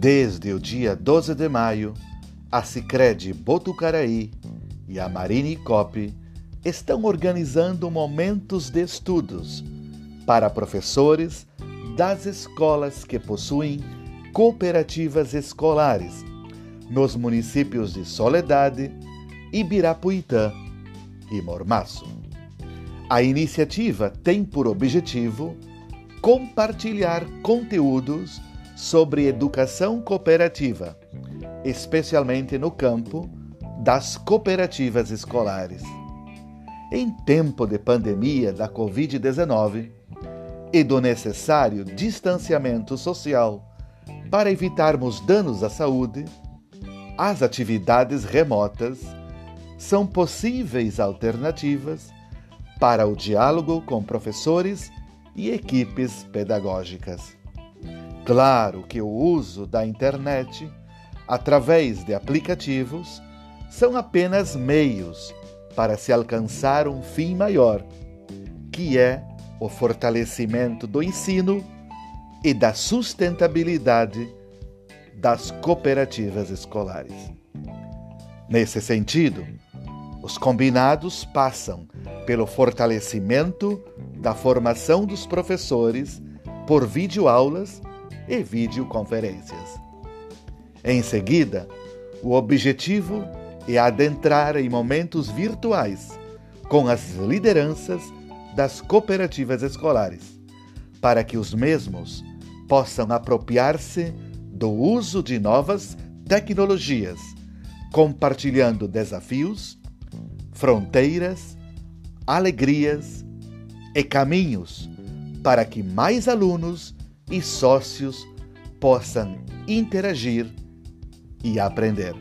Desde o dia 12 de maio, a Sicredi Botucaraí e a Marine Cop estão organizando momentos de estudos para professores das escolas que possuem cooperativas escolares nos municípios de Soledade, Ibirapuitã e Mormaço. A iniciativa tem por objetivo compartilhar conteúdos sobre educação cooperativa, especialmente no campo das cooperativas escolares. Em tempo de pandemia da Covid-19 e do necessário distanciamento social para evitarmos danos à saúde, as atividades remotas são possíveis alternativas para o diálogo com professores e equipes pedagógicas. Claro que o uso da internet, através de aplicativos, são apenas meios para se alcançar um fim maior, que é o fortalecimento do ensino e da sustentabilidade das cooperativas escolares. Nesse sentido, os combinados passam pelo fortalecimento da formação dos professores por videoaulas e videoconferências. Em seguida, o objetivo é adentrar em momentos virtuais com as lideranças das cooperativas escolares, para que os mesmos possam apropriar-se do uso de novas tecnologias, compartilhando desafios, fronteiras, alegrias e caminhos para que mais alunos e sócios possam interagir e aprender.